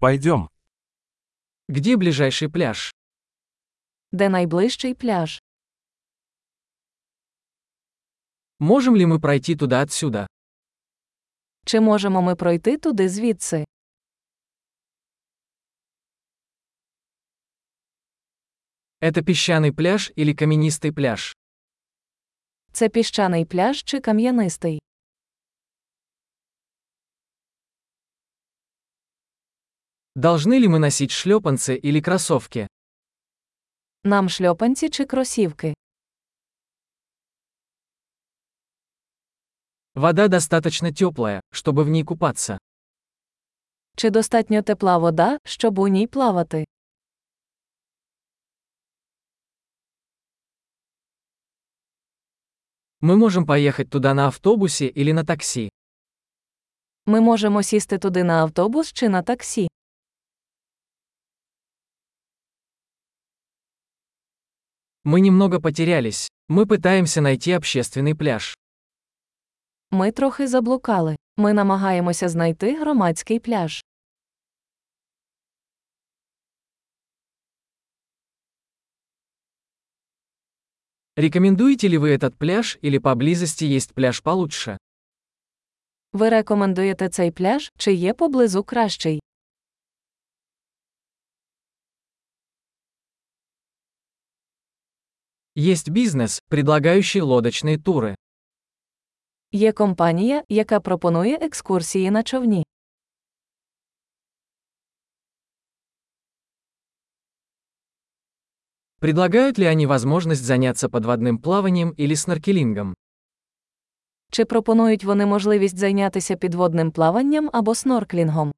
Пойдем. Где ближайший пляж? Де найближчий пляж? Можем ли мы пройти туда отсюда? Чи можемо ми пройти туди звідси? Это песчаный пляж или каменистый пляж? Це піщаний пляж чи кам'янистий? Должны ли мы носить шлепанцы или кроссовки? Нам шльопанці чи кросівки? Вода достаточно теплая, чтобы в ней купаться. Чи достатньо тепла вода, щоб у ній плавати? Мы можем поехать туда на автобусе или на такси. Ми можемо сісти туди на автобус чи на таксі. Мы немного потерялись. Мы пытаемся найти общественный пляж. Ми трохи заблукали. Ми намагаємося знайти громадський пляж. Рекомендуете ли вы этот пляж или поблизости есть пляж получше? Ви рекомендуєте цей пляж, чи є поблизу кращий? Есть бизнес, предлагающий лодочные туры. Є компанія, яка пропонує екскурсії на човні. Предлагают ли они возможность заняться подводным плаванием или сноркелингом? Чи пропонують вони можливість зайнятися підводним плаванням або снорклінгом?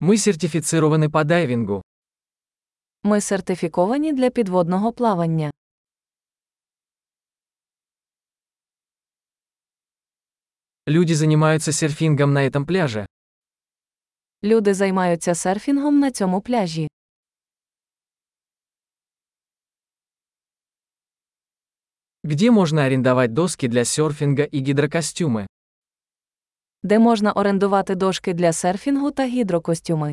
Мы сертифицированы по дайвингу. Ми сертифіковані для підводного плавання. Люди занимаются серфингом на этом пляже. Люди займаються серфінгом на цьому пляжі. Где можно арендовать доски для серфинга и гидрокостюмы? Де можна орендувати дошки для серфінгу та гідрокостюми.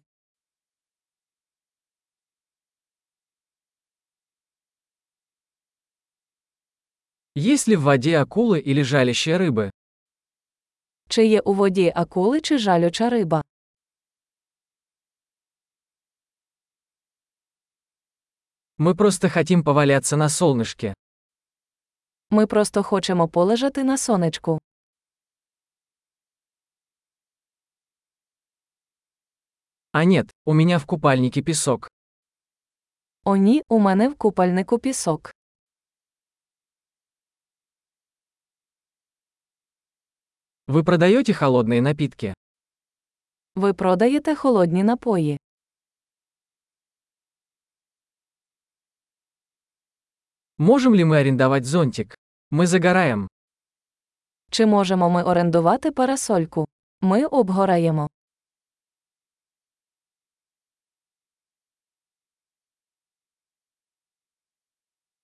Есть ли в воде акулы или жалящие рыбы? Чи є у воді акули чи жалюча риба? Мы просто хотим поваляться на солнышке. Ми просто хочемо полежати на сонечку. А нет, у меня в купальнике песок. О ні, у мене в купальнику пісок. Вы продаете холодные напитки? Ви продаєте холодні напої. Можем ли мы арендовать зонтик? Мы загораем. Чи можемо ми орендувати парасольку? Ми обгораємо.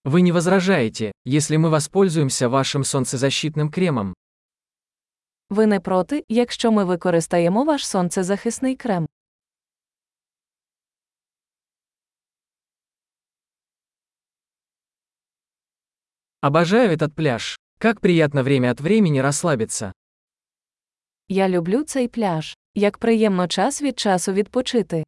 Вы не возражаете, если мы воспользуемся вашим солнцезащитным кремом? Ви не проти, якщо ми використаємо ваш сонцезахисний крем. Обожаю этот пляж. Как приятно время от времени расслабиться. Я люблю цей пляж. Як приємно час від часу відпочити.